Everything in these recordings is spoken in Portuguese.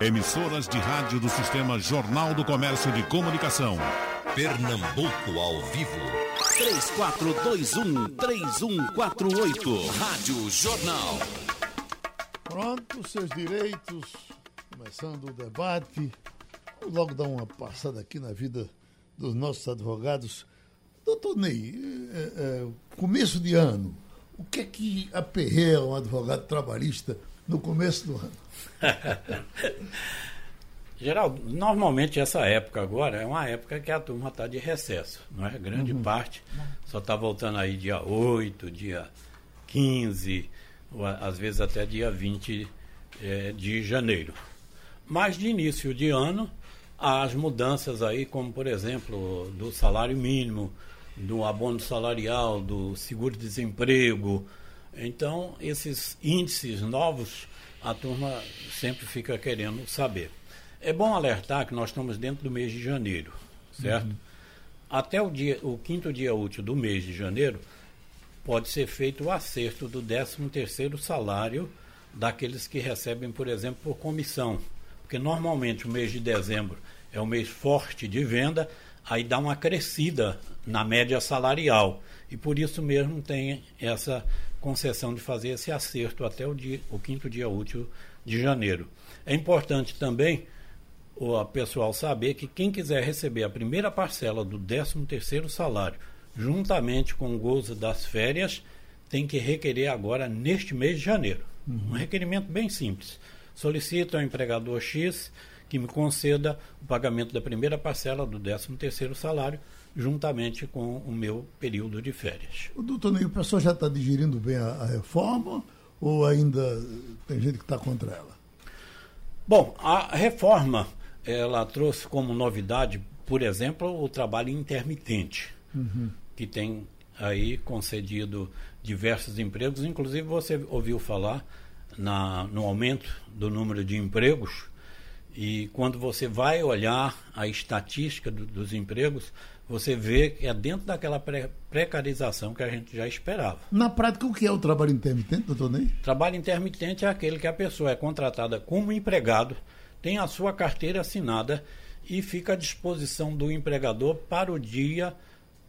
Emissoras de rádio do Sistema Jornal do Comércio de Comunicação. Pernambuco ao vivo. 3421-3148. Rádio Jornal. Pronto, seus direitos. Começando o debate. Vamos logo dar uma passada aqui na vida dos nossos advogados. Doutor Ney, é, é, começo de ano, o que é que aperreia um advogado trabalhista no começo do ano? Geraldo, normalmente essa época agora é uma época que a turma está de recesso, não é? Grande uhum. parte só está voltando aí dia 8, dia 15, ou às vezes até dia 20 é, de janeiro. Mas de início de ano, as mudanças aí, como por exemplo, do salário mínimo, do abono salarial, do seguro-desemprego. Então, esses índices novos, a turma sempre fica querendo saber. É bom alertar que nós estamos dentro do mês de janeiro, certo? Uhum. Até o, dia, o quinto dia útil do mês de janeiro, pode ser feito o acerto do 13º salário daqueles que recebem, por exemplo, por comissão. Porque normalmente o mês de dezembro é um mês forte de venda, aí dá uma crescida na média salarial. E por isso mesmo tem essa concessão de fazer esse acerto até o, dia, o quinto dia útil de janeiro. É importante também o pessoal saber que quem quiser receber a primeira parcela do 13º salário, juntamente com o gozo das férias, tem que requerer agora neste mês de janeiro. Uhum. Um requerimento bem simples. Solicita ao empregador X que me conceda o pagamento da primeira parcela do 13º salário, juntamente com o meu período de férias. O doutor Ney, o pessoal já está digerindo bem a, a, reforma ou ainda tem gente que está contra ela? Bom, a reforma, ela trouxe como novidade, por exemplo, o trabalho intermitente, uhum. que tem aí concedido diversos empregos, inclusive você ouviu falar na, no aumento do número de empregos e quando você vai olhar a estatística do, dos empregos, você vê que é dentro daquela pre precarização que a gente já esperava. Na prática, o que é o trabalho intermitente, doutor Ney? Trabalho intermitente é aquele que a pessoa é contratada como empregado, tem a sua carteira assinada e fica à disposição do empregador para o dia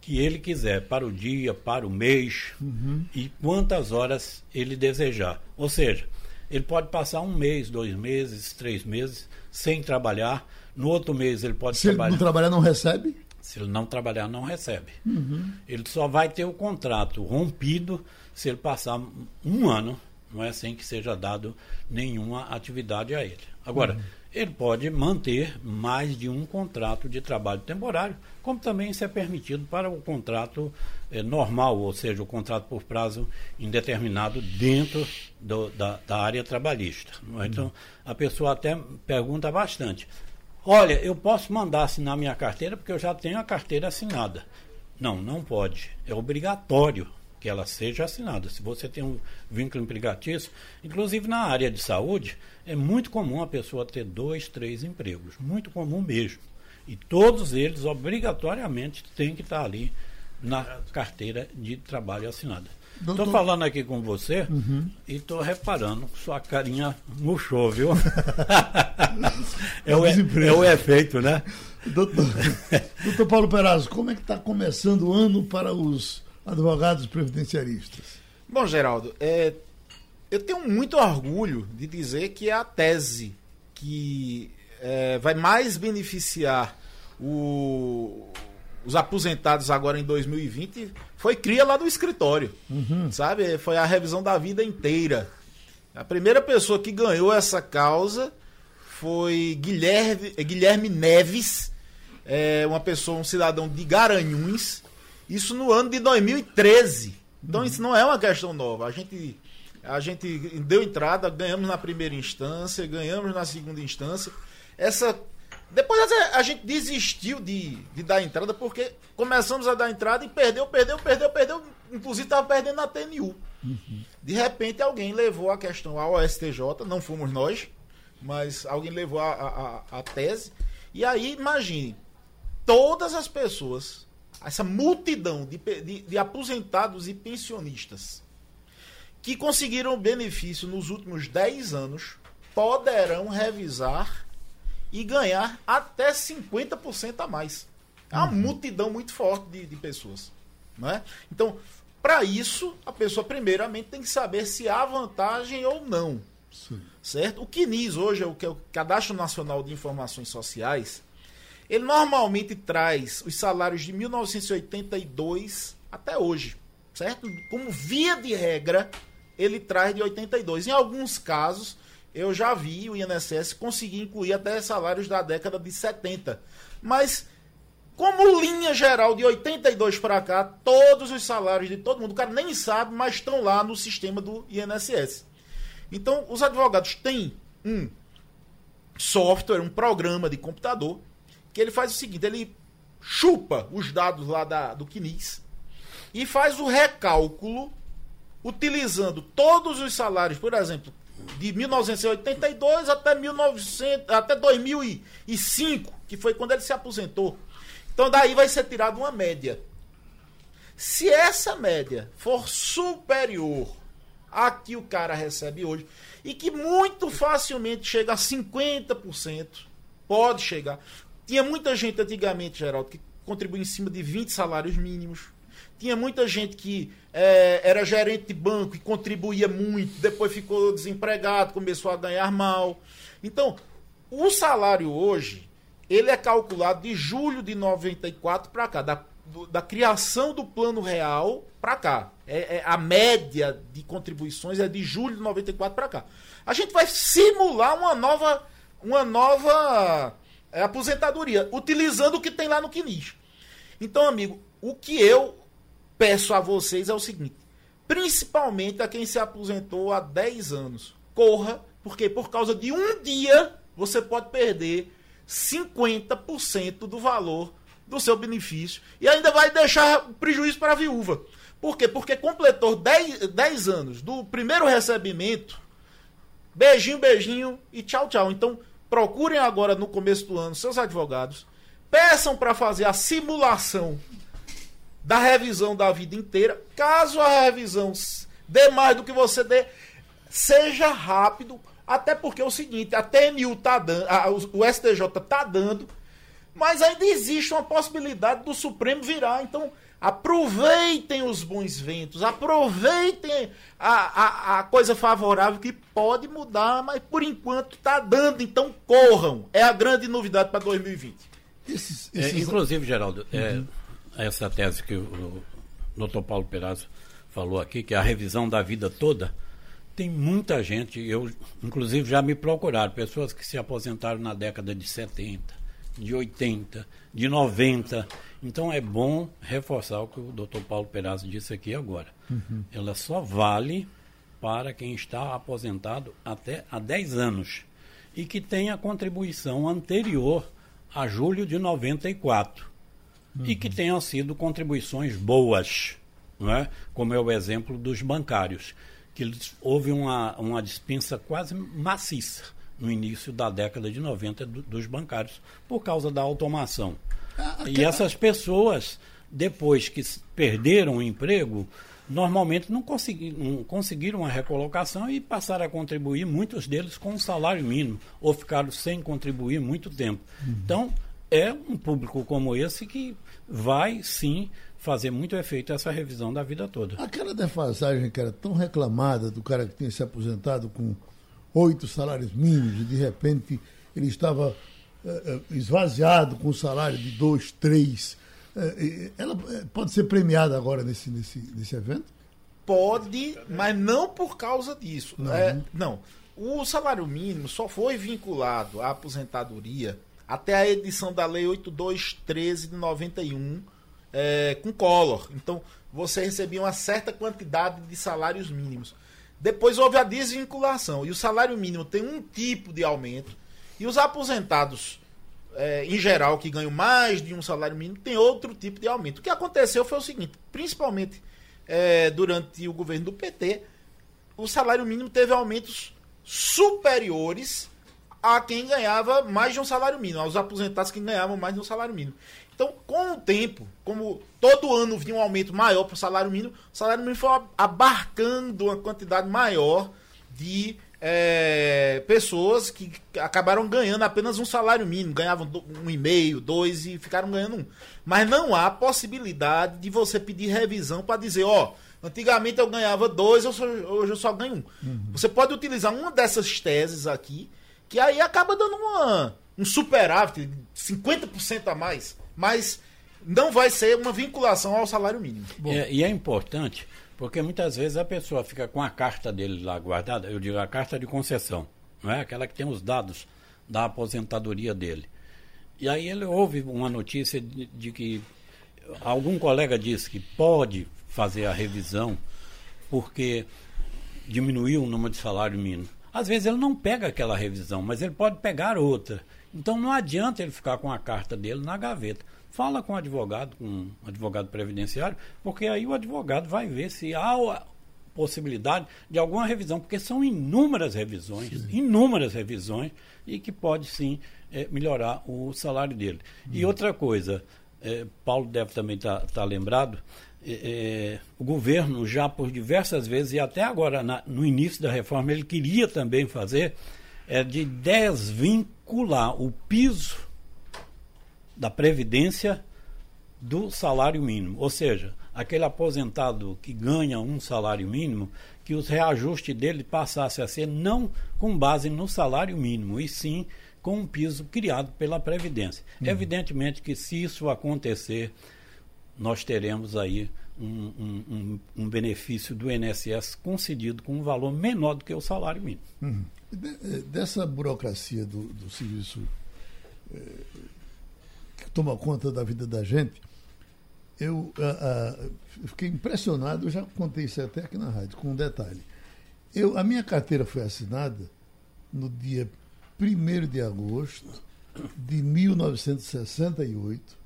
que ele quiser, para o dia, para o mês uhum. e quantas horas ele desejar. Ou seja, ele pode passar um mês, dois meses, três meses sem trabalhar. No outro mês ele pode Se trabalhar. Se ele não trabalhar, não recebe? Se ele não trabalhar, não recebe. Uhum. Ele só vai ter o contrato rompido se ele passar um ano, não é sem que seja dado nenhuma atividade a ele. Agora, uhum ele pode manter mais de um contrato de trabalho temporário, como também isso é permitido para o contrato eh, normal, ou seja, o contrato por prazo indeterminado dentro do, da, da, área trabalhista. É? Então, a pessoa até pergunta bastante. Olha, eu posso mandar assinar minha carteira porque eu já tenho a carteira assinada. Não, não pode. É obrigatório que ela seja assinada. Se você tem um vínculo empregatício, inclusive na área de saúde, é muito comum a pessoa ter dois, três empregos, muito comum mesmo. E todos eles, obrigatoriamente, têm que estar ali na carteira de trabalho assinada. Estou falando aqui com você uhum. e estou reparando que sua carinha murchou, viu? é, o, é o efeito, né? Doutor, doutor Paulo Perazzo, como é que está começando o ano para os advogados previdenciaristas? Bom, Geraldo, é, eu tenho muito orgulho de dizer que é a tese que é, vai mais beneficiar o, os aposentados agora em 2020 foi cria lá do escritório, uhum. sabe? Foi a revisão da vida inteira. A primeira pessoa que ganhou essa causa foi Guilherme, Guilherme Neves, é, uma pessoa, um cidadão de Garanhuns, isso no ano de 2013. Então uhum. isso não é uma questão nova. A gente, a gente deu entrada, ganhamos na primeira instância, ganhamos na segunda instância. Essa depois a gente desistiu de, de dar entrada porque começamos a dar entrada e perdeu, perdeu, perdeu, perdeu. Inclusive estava perdendo na TNU. Uhum. De repente alguém levou a questão ao STJ, não fomos nós, mas alguém levou a, a, a tese. E aí, imagine, todas as pessoas essa multidão de, de, de aposentados e pensionistas que conseguiram benefício nos últimos 10 anos, poderão revisar e ganhar até 50% a mais. É uma uhum. multidão muito forte de, de pessoas. Não é? Então, para isso, a pessoa primeiramente tem que saber se há vantagem ou não. Sim. Certo? O CNIS hoje, é o que é o Cadastro Nacional de Informações Sociais, ele normalmente traz os salários de 1982 até hoje, certo? Como via de regra, ele traz de 82. Em alguns casos, eu já vi o INSS conseguir incluir até salários da década de 70. Mas como linha geral de 82 para cá, todos os salários de todo mundo, o cara nem sabe, mas estão lá no sistema do INSS. Então, os advogados têm um software, um programa de computador que ele faz o seguinte: ele chupa os dados lá da, do CNIS e faz o recálculo utilizando todos os salários, por exemplo, de 1982 até 1900, até 2005, que foi quando ele se aposentou. Então daí vai ser tirada uma média. Se essa média for superior a que o cara recebe hoje, e que muito facilmente chega a 50%, pode chegar. Tinha muita gente antigamente, Geraldo, que contribuía em cima de 20 salários mínimos. Tinha muita gente que é, era gerente de banco e contribuía muito, depois ficou desempregado, começou a ganhar mal. Então, o salário hoje, ele é calculado de julho de 94 para cá, da, do, da criação do plano real para cá. É, é, a média de contribuições é de julho de 94 para cá. A gente vai simular uma nova, uma nova é aposentadoria, utilizando o que tem lá no CNIS. Então, amigo, o que eu peço a vocês é o seguinte: principalmente a quem se aposentou há 10 anos, corra, porque por causa de um dia você pode perder 50% do valor do seu benefício e ainda vai deixar prejuízo para a viúva. Por quê? Porque completou 10, 10 anos do primeiro recebimento. Beijinho, beijinho e tchau, tchau. Então, procurem agora no começo do ano seus advogados, peçam para fazer a simulação da revisão da vida inteira. Caso a revisão dê mais do que você dê, seja rápido, até porque é o seguinte, a TNU tá dando, a, o STJ tá dando, mas ainda existe uma possibilidade do Supremo virar. Então, Aproveitem os bons ventos, aproveitem a, a, a coisa favorável que pode mudar, mas por enquanto está dando, então corram. É a grande novidade para 2020. Esses, esses... É, inclusive, Geraldo, é, uhum. é, essa tese que o, doutor Paulo Perazzo falou aqui, que é a revisão da vida toda, tem muita gente, eu inclusive já me procuraram, pessoas que se aposentaram na década de 70, de 80, de 90 então é bom reforçar o que o doutor Paulo Perazzo disse aqui agora. Uhum. Ela só vale para quem está aposentado até há 10 anos e que tem a contribuição anterior a julho de 94 uhum. e que tenham sido contribuições boas, não é? como é o exemplo dos bancários, que houve uma, uma dispensa quase maciça no início da década de 90 do, dos bancários, por causa da automação. E essas pessoas, depois que perderam o emprego, normalmente não, consegui, não conseguiram uma recolocação e passaram a contribuir, muitos deles com um salário mínimo, ou ficaram sem contribuir muito tempo. Uhum. Então, é um público como esse que vai sim fazer muito efeito essa revisão da vida toda. Aquela defasagem que era tão reclamada do cara que tinha se aposentado com oito salários mínimos e de repente ele estava é, é, esvaziado com um salário de dois, três, é, ela pode ser premiada agora nesse, nesse, nesse evento? Pode, mas não por causa disso. Não. É, não. O salário mínimo só foi vinculado à aposentadoria até a edição da Lei 8213 de 91 é, com Collor. Então, você recebia uma certa quantidade de salários mínimos. Depois houve a desvinculação e o salário mínimo tem um tipo de aumento e os aposentados, é, em geral, que ganham mais de um salário mínimo, tem outro tipo de aumento. O que aconteceu foi o seguinte: principalmente é, durante o governo do PT, o salário mínimo teve aumentos superiores a quem ganhava mais de um salário mínimo, aos aposentados que ganhavam mais de um salário mínimo. Então, com o tempo, como todo ano vinha um aumento maior para o salário mínimo, o salário mínimo foi abarcando uma quantidade maior de é, pessoas que acabaram ganhando apenas um salário mínimo, ganhavam um e meio, dois e ficaram ganhando um. Mas não há possibilidade de você pedir revisão para dizer, ó, antigamente eu ganhava dois, hoje eu só ganho um. Uhum. Você pode utilizar uma dessas teses aqui, que aí acaba dando uma, um superávit, 50% a mais, mas não vai ser uma vinculação ao salário mínimo. É, e é importante porque muitas vezes a pessoa fica com a carta dele lá guardada, eu digo a carta de concessão, não é? Aquela que tem os dados da aposentadoria dele. E aí ele ouve uma notícia de, de que algum colega disse que pode fazer a revisão porque diminuiu o número de salário mínimo. Às vezes ele não pega aquela revisão, mas ele pode pegar outra. Então não adianta ele ficar com a carta dele na gaveta fala com o advogado, com o advogado previdenciário, porque aí o advogado vai ver se há a possibilidade de alguma revisão, porque são inúmeras revisões, sim. inúmeras revisões, e que pode sim é, melhorar o salário dele. Hum. E outra coisa, é, Paulo deve também estar tá, tá lembrado, é, é, o governo já por diversas vezes, e até agora na, no início da reforma, ele queria também fazer, é de desvincular o piso da Previdência do salário mínimo. Ou seja, aquele aposentado que ganha um salário mínimo, que os reajustes dele passassem a ser não com base no salário mínimo, e sim com um piso criado pela Previdência. Uhum. Evidentemente que se isso acontecer, nós teremos aí um, um, um, um, benefício do INSS concedido com um valor menor do que o salário mínimo. Uhum. Dessa burocracia do, do serviço eh, toma conta da vida da gente, eu uh, uh, fiquei impressionado, eu já contei isso até aqui na rádio, com um detalhe. Eu, a minha carteira foi assinada no dia 1 de agosto de 1968,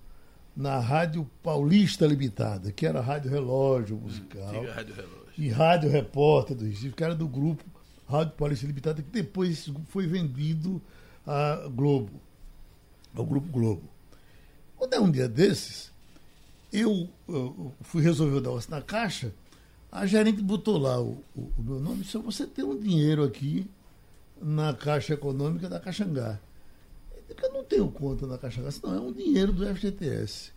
na Rádio Paulista Limitada, que era Rádio Relógio Musical. Hum, rádio Relógio. E Rádio Repórter do Recife, que era do grupo Rádio Paulista Limitada, que depois foi vendido à Globo, ao Grupo Globo. Quando é um dia desses, eu, eu fui resolver o negócio na caixa, a gerente botou lá o, o, o meu nome e disse, você tem um dinheiro aqui na Caixa Econômica da Caxangá. Eu, eu não tenho conta na Caxangá, não, é um dinheiro do FGTS.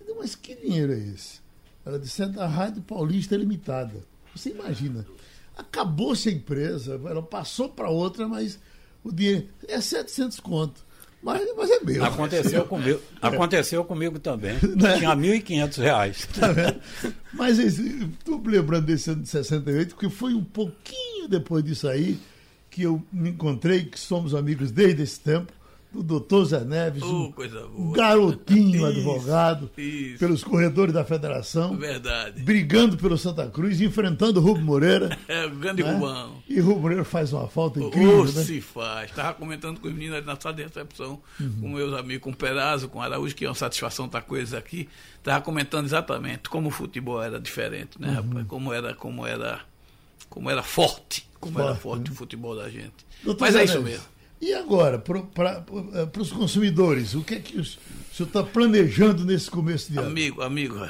Eu disse, mas que dinheiro é esse? Ela disse, é da Rádio Paulista Limitada. Você imagina, acabou-se a empresa, ela passou para outra, mas o dinheiro é 700 conto. Mas, mas é meu. Aconteceu comigo, aconteceu comigo também. Né? Tinha 1.500 reais. Tá mas estou lembrando desse ano de 68, porque foi um pouquinho depois disso aí que eu me encontrei, que somos amigos desde esse tempo do doutor Zé Neves, oh, um garotinho isso, advogado, isso. pelos corredores da federação. Verdade. Brigando pelo Santa Cruz, enfrentando o Rubro Moreira. É, o grande né? Rubão. E o Rubro Moreira faz uma falta incrível. Oh, né? se faz. Estava comentando com os meninos ali na sala de recepção, uhum. com meus amigos, com o Perazzo, com o Araújo, que é uma satisfação estar com eles aqui. Estava comentando exatamente como o futebol era diferente, né, uhum. rapaz? Como era, como era, como era forte, como forte, era forte né? o futebol da gente. Doutor Mas Zé é isso Neves. mesmo. E agora, para eh, os consumidores, o que é que o senhor está planejando nesse começo de ano? Amigo, amigo,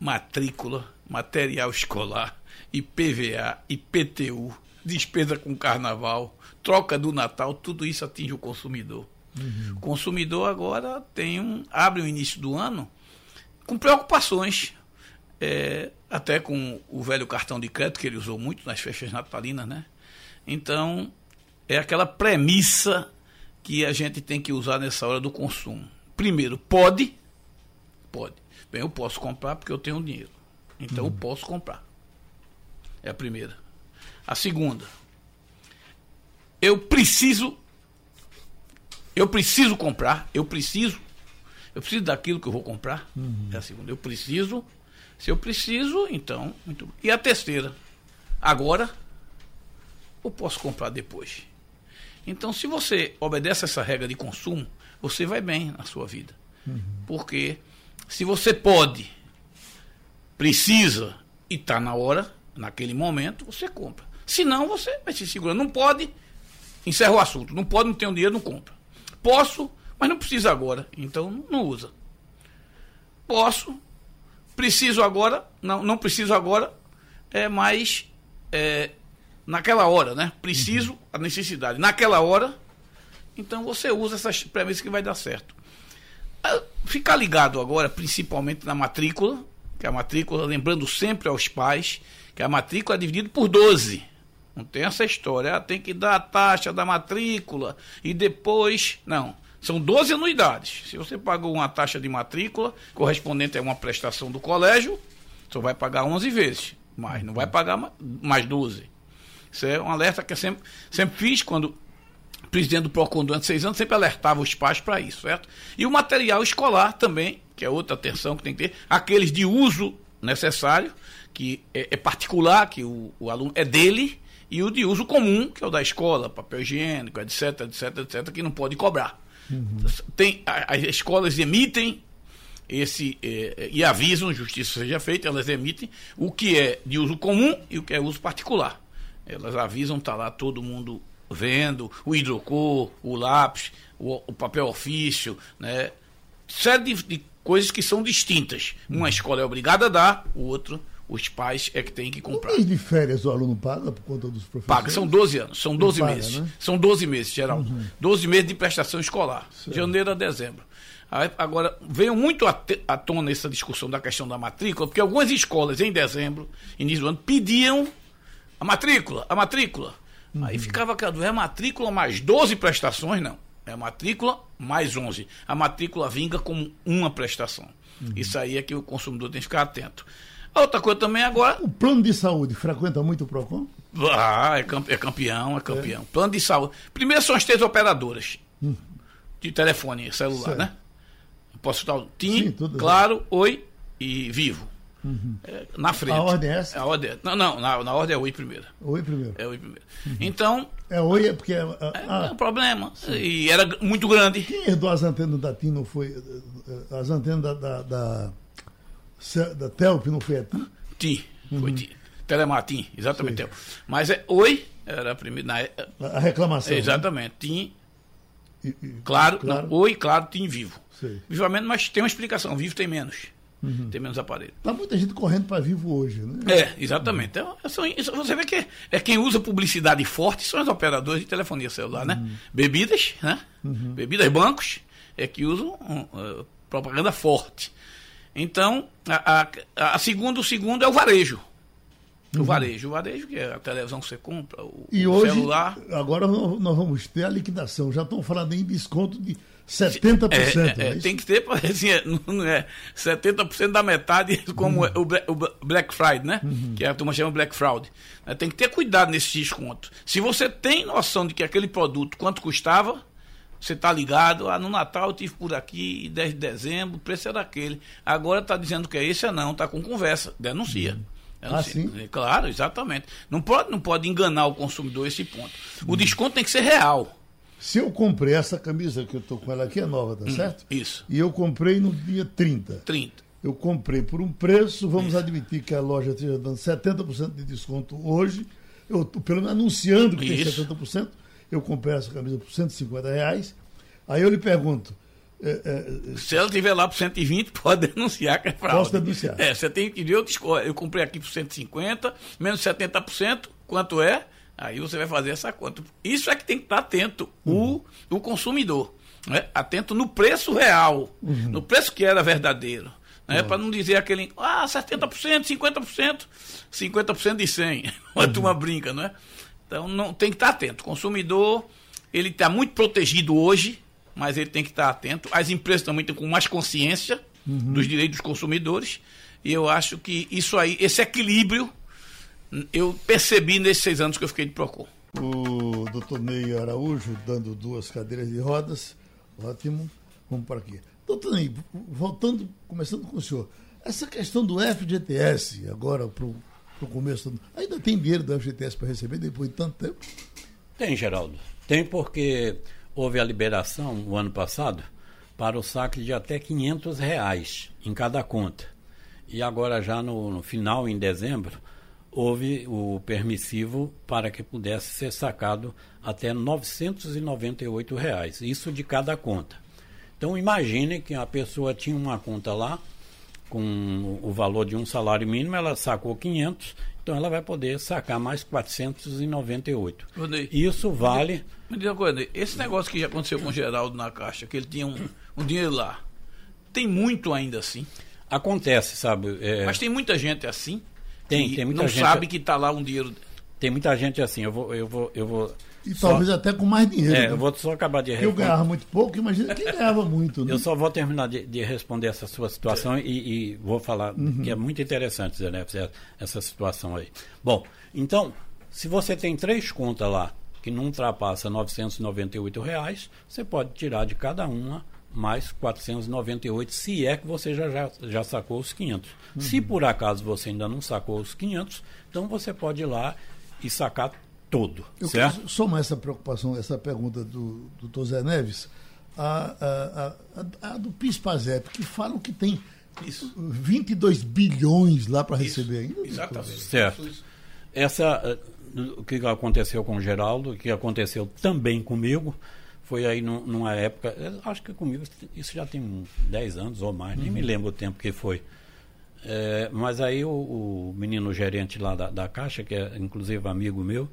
matrícula, material escolar, IPVA, IPTU, despesa com carnaval, troca do Natal, tudo isso atinge o consumidor. Uhum. O consumidor agora tem um, abre o início do ano com preocupações. É, até com o velho cartão de crédito que ele usou muito nas festas natalinas, né? Então, é aquela premissa que a gente tem que usar nessa hora do consumo. Primeiro, pode, pode. Bem, eu posso comprar porque eu tenho dinheiro. Então uhum. eu posso comprar. É a primeira. A segunda, eu preciso, eu preciso comprar, eu preciso, eu preciso daquilo que eu vou comprar. Uhum. É a segunda. Eu preciso. Se eu preciso, então. E a terceira, agora, eu posso comprar depois. Então, se você obedece essa regra de consumo, você vai bem na sua vida. Uhum. Porque se você pode, precisa e está na hora, naquele momento, você compra. Se não, você vai se segurando. Não pode, encerra o assunto. Não pode, não tem dinheiro, não compra. Posso, mas não precisa agora. Então, não usa. Posso, preciso agora, não, não preciso agora, é, mas é, naquela hora, né? Preciso, a necessidade. Naquela hora, então você usa essas premissas que vai dar certo. Ah, ficar ligado agora, principalmente na matrícula, que a matrícula, lembrando sempre aos pais, que a matrícula é dividida por 12. Não tem essa história, ah, tem que dar a taxa da matrícula e depois. Não. São 12 anuidades. Se você pagou uma taxa de matrícula, correspondente a uma prestação do colégio, só vai pagar 11 vezes, mas não vai pagar mais 12. Isso é um alerta que eu sempre, sempre fiz quando presidente do PROCON durante seis anos, sempre alertava os pais para isso, certo? E o material escolar também, que é outra atenção que tem que ter, aqueles de uso necessário, que é, é particular, que o, o, aluno é dele, e o de uso comum, que é o da escola, papel higiênico, etc, etc, etc, que não pode cobrar. Uhum. Tem, as escolas emitem esse é, e avisam, justiça seja feita, elas emitem o que é de uso comum e o que é uso particular. Elas avisam, está lá todo mundo vendo, o hidrocor, o lápis, o, o papel ofício, né? Série de, de, coisas que são distintas. Uma escola é obrigada a dar, o outro, os pais é que tem que comprar. Um mês de férias o aluno paga por conta dos professores? Paga, são 12 anos, são 12 paga, meses. Né? São 12 meses, geral. Uhum. 12 meses de prestação escolar, certo. janeiro a dezembro. Agora, veio muito à tona essa discussão da questão da matrícula, porque algumas escolas em dezembro, início do ano, pediam a matrícula, a matrícula. Uhum. Aí ficava aquela, é matrícula mais 12 prestações? Não. É matrícula mais 11. A matrícula vinga como uma prestação. Uhum. Isso aí é que o consumidor tem que ficar atento. A outra coisa também agora. O plano de saúde frequenta muito o PROCON? Ah, é, campeão, é campeão. É. Plano de saúde. Primeiro são as três operadoras uhum. de telefone celular, certo. né? Posso citar o TIM, Sim, Claro, Oi e Vivo. Uhum. É, na frente. A ordem é essa? A ordem é, não, não, na, na ordem é Oi primeiro. Oi primeiro. É Oi primeiro. Uhum. Então. É Oi é porque. É, ah, é um problema. Sim. E era muito grande. Quem herdou as antenas da TIM não foi. Eh, as antenas da. da, da, da Telp não foi a TIM? TIM, uhum. foi TIM. Telematim, exatamente. Sim. Mas é Oi, era a primeira. Na, a reclamação. Né? Exatamente. Né? TIM. E, e, claro, claro. Não, Oi, claro, TIM vivo. Sim. Vivamente, mas tem uma explicação. Vivo tem menos. Uhum. Tem menos aparelho. Tá muita gente correndo para vivo hoje, né? É, exatamente. Então, você vê que é quem usa publicidade forte são os operadores de telefonia celular, né? uhum. Bebidas, né? Uhum. Bebidas, bancos, é que usam uh, propaganda forte. Então, a, a, a segundo, o segundo é o varejo. O uhum. varejo, o varejo, que é a televisão que você compra, o, e o hoje, celular. Agora nós vamos ter a liquidação. Já estão falando em desconto de 70%. É, é, é, tem que ter, assim, é, não é 70% da metade, como uhum. o, Black Friday, né? Uhum. Que a turma chama Black Fraud. Né? Tem que ter cuidado nesse desconto. Se você tem noção de que aquele produto, quanto custava, você está ligado, ah, no Natal eu tive por aqui, 10 de dezembro, o preço era aquele. Agora está dizendo que é esse, é não, está com conversa, denuncia. Uhum. Ah, sim? Claro, exatamente. Não pode, não pode enganar o consumidor esse ponto. O uhum. desconto tem que ser real. Se eu comprei essa camisa que eu estou com ela aqui, é nova, tá hum, certo? Isso. E eu comprei no dia 30. 30. Eu comprei por um preço, vamos isso. admitir que a loja esteja dando 70% de desconto hoje. Eu estou pelo menos anunciando que isso. tem 70%. Eu comprei essa camisa por 150 reais. Aí eu lhe pergunto. É, é, Se ela estiver lá por 120, pode denunciar que é fraude. Posso denunciar. É, você tem que ver, eu, eu comprei aqui por 150, menos 70%, quanto é? Aí você vai fazer essa conta. Isso é que tem que estar atento, uhum. o, o consumidor. Né? Atento no preço real, uhum. no preço que era verdadeiro. Né? Para não dizer aquele, ah, 70%, 50%, 50% de 100. Uhum. A turma brinca, não é? Então não, tem que estar atento. O consumidor, ele está muito protegido hoje, mas ele tem que estar atento. As empresas também estão com mais consciência uhum. dos direitos dos consumidores. E eu acho que isso aí, esse equilíbrio eu percebi nesses seis anos que eu fiquei de PROCON. O doutor Ney Araújo dando duas cadeiras de rodas. Ótimo. Vamos para aqui. Doutor Ney, voltando, começando com o senhor. Essa questão do FGTS, agora para o começo. Ainda tem dinheiro do FGTS para receber depois de tanto tempo? Tem, Geraldo. Tem porque houve a liberação o ano passado para o saque de até 500 reais em cada conta. E agora já no, no final, em dezembro, houve o permissivo para que pudesse ser sacado até 998 reais, isso de cada conta. Então imagine que a pessoa tinha uma conta lá com o valor de um salário mínimo, ela sacou 500 Então ela vai poder sacar mais 498. Rodney, Isso vale. Me diz uma coisa, esse negócio que já aconteceu com o Geraldo na Caixa, que ele tinha um, um dinheiro lá, tem muito ainda assim. Acontece, sabe? é, Mas tem muita gente assim. Tem, tem muita não gente- sabe que está lá um dinheiro. tem muita gente assim. Eu vou, eu vou, eu vou. E só- talvez até com mais dinheiro. É, né? eu vou só acabar de Eu responder. ganhava muito pouco, imagina quem ganhava muito. Né? Eu só vou terminar de, de responder essa sua situação e, e vou falar que é muito interessante, Zé Neves, essa- essa situação aí. Bom, então, se você tem três contas lá que não ultrapassa 998 reais, você pode tirar de cada uma mais 498, se é que você já, já, já sacou os 500. Se por acaso você ainda não sacou os 500, então você pode ir lá e sacar todo, Eu certo? quero somar essa preocupação, essa pergunta do doutor Zé Neves, a, a, a, a do PIS-PASEP, que falam que tem Isso. 22 bilhões lá para receber ainda. Exatamente. Certo. Essa, eh, o que aconteceu com o Geraldo, o que aconteceu também comigo, foi aí num- numa época, acho que comigo isso já tem uns 10 anos ou mais, nem me lembro o tempo que foi. Eh, mas aí o, o menino gerente lá da, da Caixa, que é inclusive amigo meu,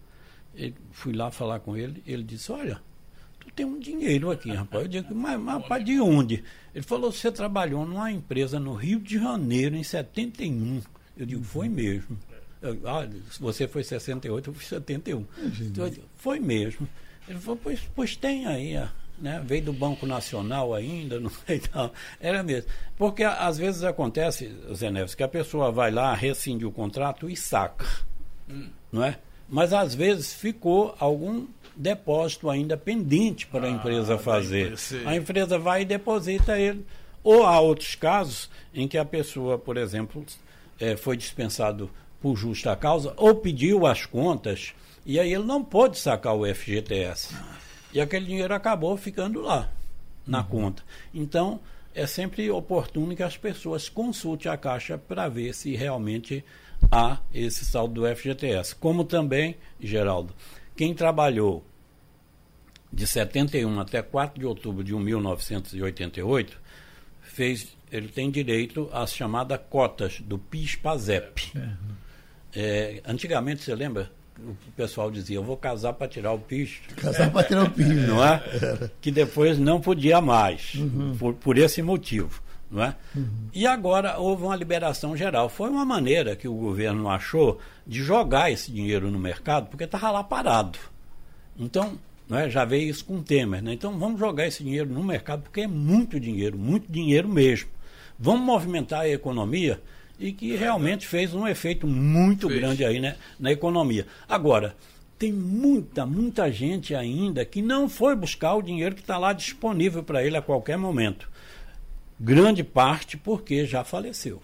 ele, fui lá falar com ele, ele disse, olha, tu tem um dinheiro aqui, rapaz. Eu digo, mas, mas rapaz, de onde? Ele falou, você trabalhou numa empresa no Rio de Janeiro em 71. Eu digo, foi mesmo. Eu, ah, se você foi 68, eu fui 71. Então, eu digo, foi mesmo. Ele falou, pois, pois tem aí, né? veio do Banco Nacional ainda, não sei tal. Era mesmo. Porque às vezes acontece, Zé Neves, que a pessoa vai lá, rescinde o contrato e saca. Não é? Mas às vezes ficou algum depósito ainda pendente para a empresa fazer. A empresa vai e deposita ele. Ou há outros casos em que a pessoa, por exemplo, eh, foi dispensado por justa causa ou pediu as contas e aí ele não pôde sacar o FGTS. E aquele dinheiro acabou ficando lá, na conta. Então, é sempre oportuno que as pessoas consultem a Caixa para ver se realmente há esse saldo do FGTS. Como também, Geraldo, quem trabalhou de 71 até 4 de outubro de 1988, fez, ele tem direito às chamadas cotas do PIS-PASEP. É, antigamente, você lembra? O pessoal dizia, eu vou casar para tirar o PIS, Casar para tirar o PIS. não é? Que depois não podia mais, por, por esse motivo. Não é? E agora houve uma liberação geral. Foi uma maneira que o governo achou de jogar esse dinheiro no mercado, porque estava lá parado. Então, não é? já veio isso com o Temer. Né? Então vamos jogar esse dinheiro no mercado, porque é muito dinheiro, muito dinheiro mesmo. Vamos movimentar a economia e que realmente fez um efeito muito Fez. grande aí né, na economia. Agora, tem muita, muita gente ainda que não foi buscar o dinheiro que está lá disponível para ele a qualquer momento. Grande parte porque já faleceu.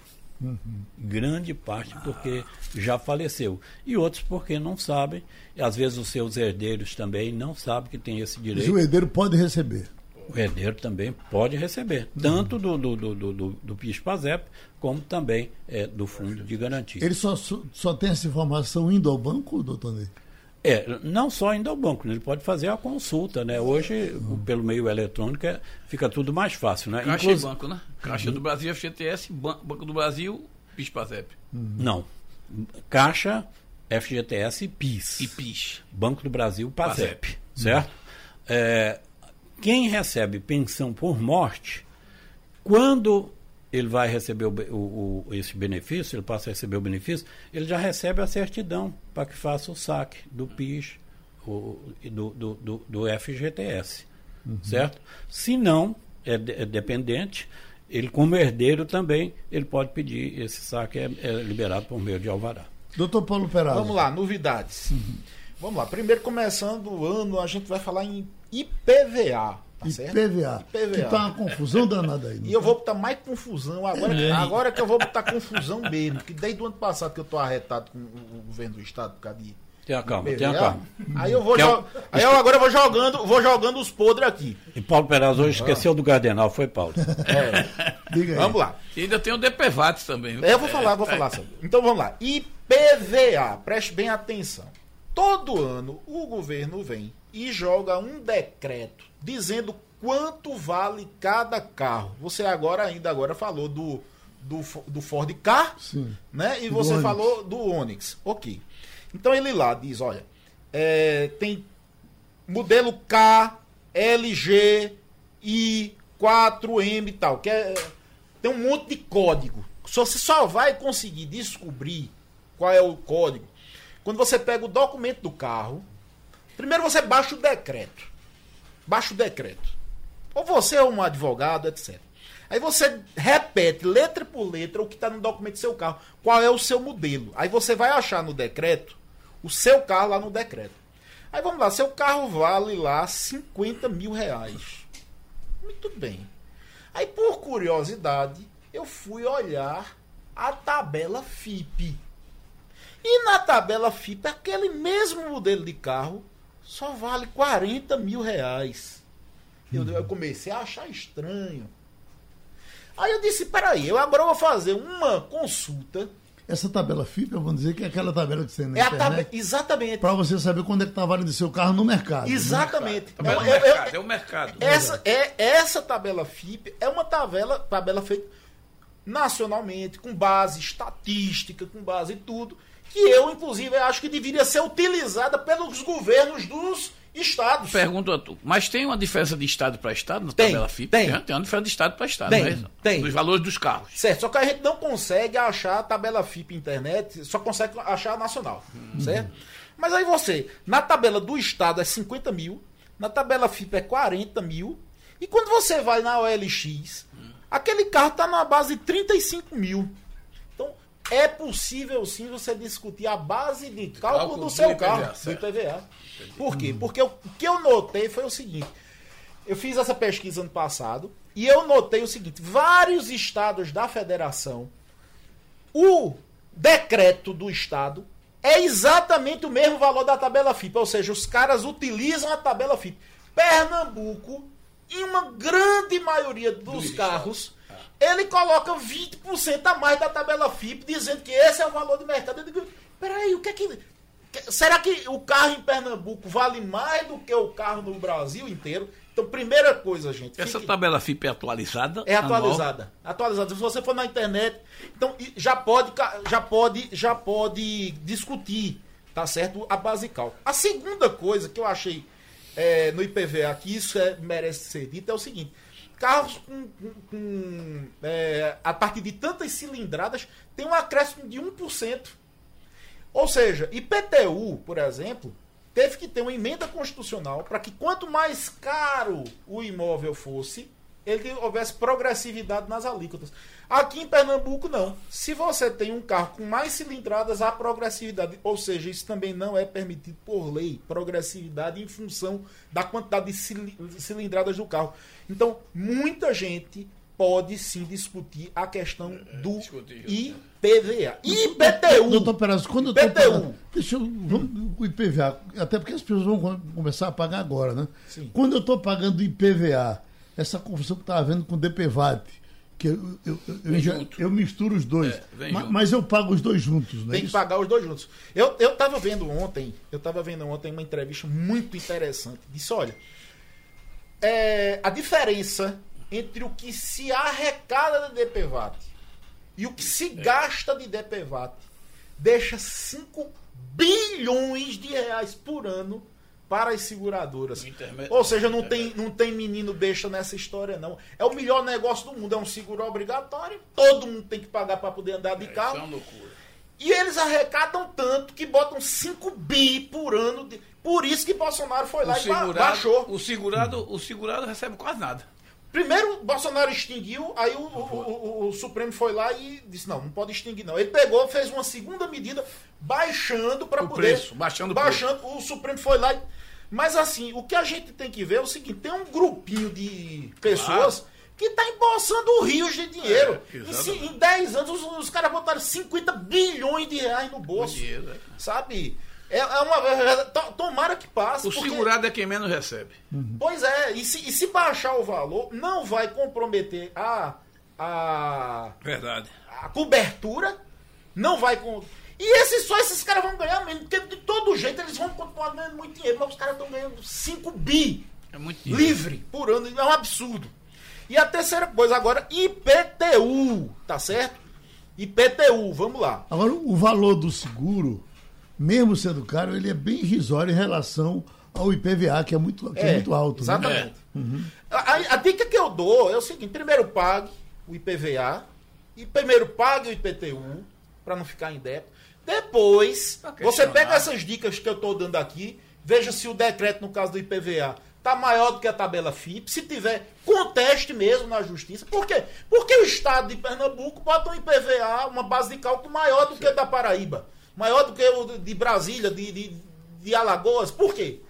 Grande parte porque já faleceu. E outros porque não sabem. E às vezes os seus herdeiros também não sabem que tem esse Mas direito. o herdeiro pode receber. O herdeiro também pode receber, tanto do, do, do, do, do, do PIS-PASEP, como também é, do Fundo de Garantia. Ele só, só tem essa informação indo ao banco, doutor Ney? É, não só indo ao banco, né? ele pode fazer a consulta, né? Hoje, o- pelo meio eletrônico, é- fica tudo mais fácil, né? Caixa Inclusi- e banco, né? Caixa do Brasil, FGTS, Ban- Banco do Brasil, PIS-PASEP. Não. Caixa, FGTS e PIS. E PIS. Banco do Brasil, PASEP, certo? É, quem recebe pensão por morte, quando ele vai receber o o- o- esse benefício, ele passa a receber o benefício, ele já recebe a certidão para que faça o saque do PIS o- do, do, do, do FGTS, certo? Se não, é, de- é dependente, ele como herdeiro também, ele pode pedir esse saque, é, é liberado por meio de alvará. Doutor Paulo Perazzo. Vamos lá, novidades. Vamos lá. Primeiro, começando o ano, a gente vai falar em IPVA. Tá certo? IPVA. IPVA. Que tá uma confusão danada aí. E eu vou botar mais confusão agora, agora que eu vou botar confusão mesmo, que desde o ano passado que eu tô arretado com o governo do estado por causa de Tenha calma, tenha calma. Aí eu vou jo- aí eu agora eu vou jogando, vou jogando os podres aqui. E Paulo Peraz hoje esqueceu do Gardenal, foi Paulo. Diga aí. Vamos lá. E ainda tem o DPVAT também. viu? É, eu vou falar, vou falar sobre. Então vamos lá. IPVA, preste bem atenção. Todo ano o governo vem e joga um decreto dizendo quanto vale cada carro. Você agora ainda agora falou do do, do Ford K, Sim. né? E Do você Onix. falou do Onix. Ok. Então ele lá diz, olha, é, tem modelo K, LG, I, 4M e tal, que é, tem um monte de código. Só, você só vai conseguir descobrir qual é o código quando você pega o documento do carro. Primeiro você baixa o decreto. Baixa o decreto. Ou você é um advogado, etc. Aí você repete letra por letra o que está no documento do seu carro. Qual é o seu modelo. Aí você vai achar no decreto o seu carro lá no decreto. Aí vamos lá, seu carro vale lá 50 mil reais. Muito bem. Aí por curiosidade, eu fui olhar a tabela FIP. E na tabela FIP, aquele mesmo modelo de carro só vale 40 mil reais. Eu, eu comecei a achar estranho. Aí eu disse, peraí, eu agora vou fazer uma consulta. Essa tabela FIP, eu vou dizer que é aquela tabela que você tem na É internet. Exatamente. Para você saber quando é que está valendo seu carro no mercado. né? Exatamente. Tá vendo? Não, o eu- eu- mercado, é o mercado. Essa, é, essa tabela FIP é uma tabela, tabela feita nacionalmente, com base estatística, com base em tudo, que eu, inclusive, acho que deveria ser utilizada pelos governos dos estados. Pergunto a tu, mas tem uma diferença de estado para estado na Tem, tabela FIP? tem. Tem uma diferença de estado para estado, Tem, é isso? tem. Dos valores dos carros. Certo, só que a gente não consegue achar a tabela FIP internet, só consegue achar a nacional, certo? Mas aí você, na tabela do estado é 50 mil, na tabela FIP é 40 mil, e quando você vai na OLX, aquele carro está na base de 35 mil. É possível sim você discutir a base de cálculo, cálculo do seu carro, do. IPVA. Por quê? Porque o que eu notei foi o seguinte, eu fiz essa pesquisa ano passado e eu notei o seguinte: vários estados da federação, o decreto do estado é exatamente o mesmo valor da tabela FIP, ou seja, os caras utilizam a tabela FIP. Pernambuco, em uma grande maioria dos carros, ele coloca 20% a mais da tabela FIP, dizendo que esse é o valor de mercado. Eu digo, peraí, o que é que. Será que o carro em Pernambuco vale mais do que o carro no Brasil inteiro? Então, primeira coisa, gente. Essa fique- tabela FIP é atualizada? é anual? atualizada. Atualizada. Se você for na internet, então já pode, já pode, já pode discutir, tá certo? A basical. A segunda coisa que eu achei é, no IPVA que isso é, merece ser dito é o seguinte: carros com, com- com, é, a partir de tantas cilindradas tem um acréscimo de 1%. Ou seja, IPTU, por exemplo, teve que ter uma emenda constitucional para que quanto mais caro o imóvel fosse, ele houvesse progressividade nas alíquotas. Aqui em Pernambuco, não. Se você tem um carro com mais cilindradas, há progressividade. Ou seja, isso também não é permitido por lei. Progressividade em função da quantidade de cili- cilindradas do carro. Então, muita gente pode sim discutir a questão do discutir, IPVA. IPTU. Doutor Perazzo, quando eu tô IPTU. pagando, deixa eu, vamos, o IPVA, até porque as pessoas vão com- começar a pagar agora, né? Sim. Quando eu estou pagando IPVA, essa confusão que estava havendo com o DPVAT, que eu, eu, eu, eu, já- junto. eu misturo os dois, É, vem ma- junto. mas eu pago os dois juntos, não é Tem que pagar os dois juntos. Eu, eu tava vendo ontem, eu tava vendo ontem uma entrevista muito interessante. Disse, olha, é, a diferença entre o que se arrecada de DPVAT e o que se gasta de DPVAT deixa 5 bilhões de reais por ano para as seguradoras. O intermédio- Ou seja, não tem, não tem menino besta nessa história, não. É o melhor negócio do mundo. É um seguro obrigatório. Todo mundo tem que pagar para poder andar de Isso carro. é uma loucura. E eles arrecadam tanto que botam 5 bi por ano. de- Por isso que Bolsonaro foi O lá e segurado, baixou. o, segurado, o segurado recebe quase nada. Primeiro, Bolsonaro extinguiu, aí o, o- o- Supremo foi lá e disse: não, não pode extinguir, não. Ele pegou, fez uma segunda medida, baixando para poder. preço, baixando o baixando, o Supremo foi lá e. Mas assim, o que a gente tem que ver é o seguinte: tem um grupinho de pessoas. Que está embolsando rios de dinheiro. É, em, em 10 anos, os, os caras botaram 50 bilhões de reais no bolso. dinheiro, é. Sabe? É, é uma. to- Tomara que passe. O porque- segurado é quem menos recebe. Pois é, e se, e se baixar o valor, não vai comprometer a, a, Verdade. a cobertura, não vai. Com... E esses, só esses caras vão ganhar mesmo, porque de todo jeito eles vão continuar ganhando muito dinheiro, mas os caras estão ganhando 5 bi É muito dinheiro. livre por ano, é um absurdo. E a terceira coisa agora, IPTU, tá certo? IPTU, vamos lá. Agora, o valor do seguro, mesmo sendo caro, ele é bem irrisório em relação ao IPVA, que é muito, que é, é muito alto. Né? Exatamente. Né? Uhum. A, a, dica que eu dou é o seguinte: primeiro pague o IPVA, e primeiro pague o IPTU, para não ficar em débito. Depois, você pega essas dicas que eu estou dando aqui, veja se o decreto, no caso do IPVA, está maior do que a tabela FIP. Se tiver, conteste mesmo na justiça. Por quê? Porque o Estado de Pernambuco bota um IPVA, uma base de cálculo maior do que o da Paraíba, maior do que o de Brasília, de, de, de Alagoas. Por quê?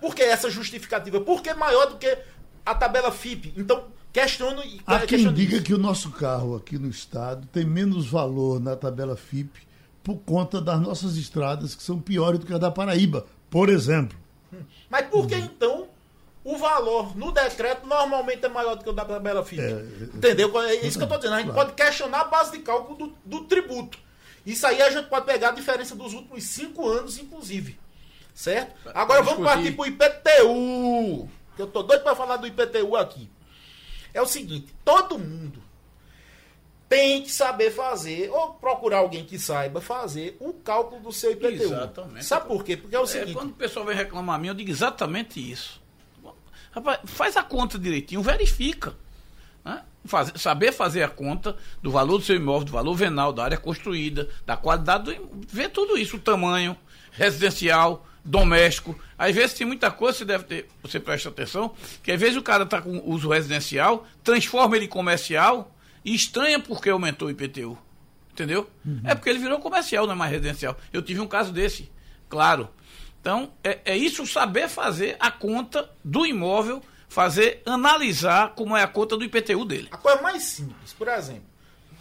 Por que essa justificativa? Porque é maior do que a tabela FIP. Então, questiono. Há quem diga isso. que o nosso carro aqui no Estado tem menos valor na tabela FIP por conta das nossas estradas que são piores do que a da Paraíba, por exemplo. Mas por que então o valor no decreto normalmente é maior do que o da tabela FIP? É, Entendeu? É isso que eu estou dizendo. A gente claro. pode questionar a base de cálculo do, do, tributo. Isso aí a gente pode pegar a diferença dos últimos cinco anos, inclusive. Certo? Agora vamos partir para o IPTU. Que eu tô doido para falar do IPTU aqui. É o seguinte: todo mundo tem que saber fazer, ou procurar alguém que saiba fazer o cálculo do seu IPTU. Exatamente. Sabe por quê? Porque é o é, seguinte. Quando o pessoal vem reclamar a mim, eu digo exatamente isso. Rapaz, faz a conta direitinho, verifica. Né? Faz, saber fazer a conta do valor do seu imóvel, do valor venal, da área construída, da qualidade do Ver tudo isso, o tamanho, residencial, doméstico. Às vezes tem muita coisa, você deve ter, você presta atenção, que às vezes o cara está com uso residencial, transforma ele em comercial e estranha porque aumentou o IPTU. Entendeu? Uhum. É porque ele virou comercial, não é mais residencial. Eu tive um caso desse, claro. Então, é, é isso saber fazer a conta do imóvel, fazer, analisar como é a conta do IPTU dele. A coisa mais simples, por exemplo,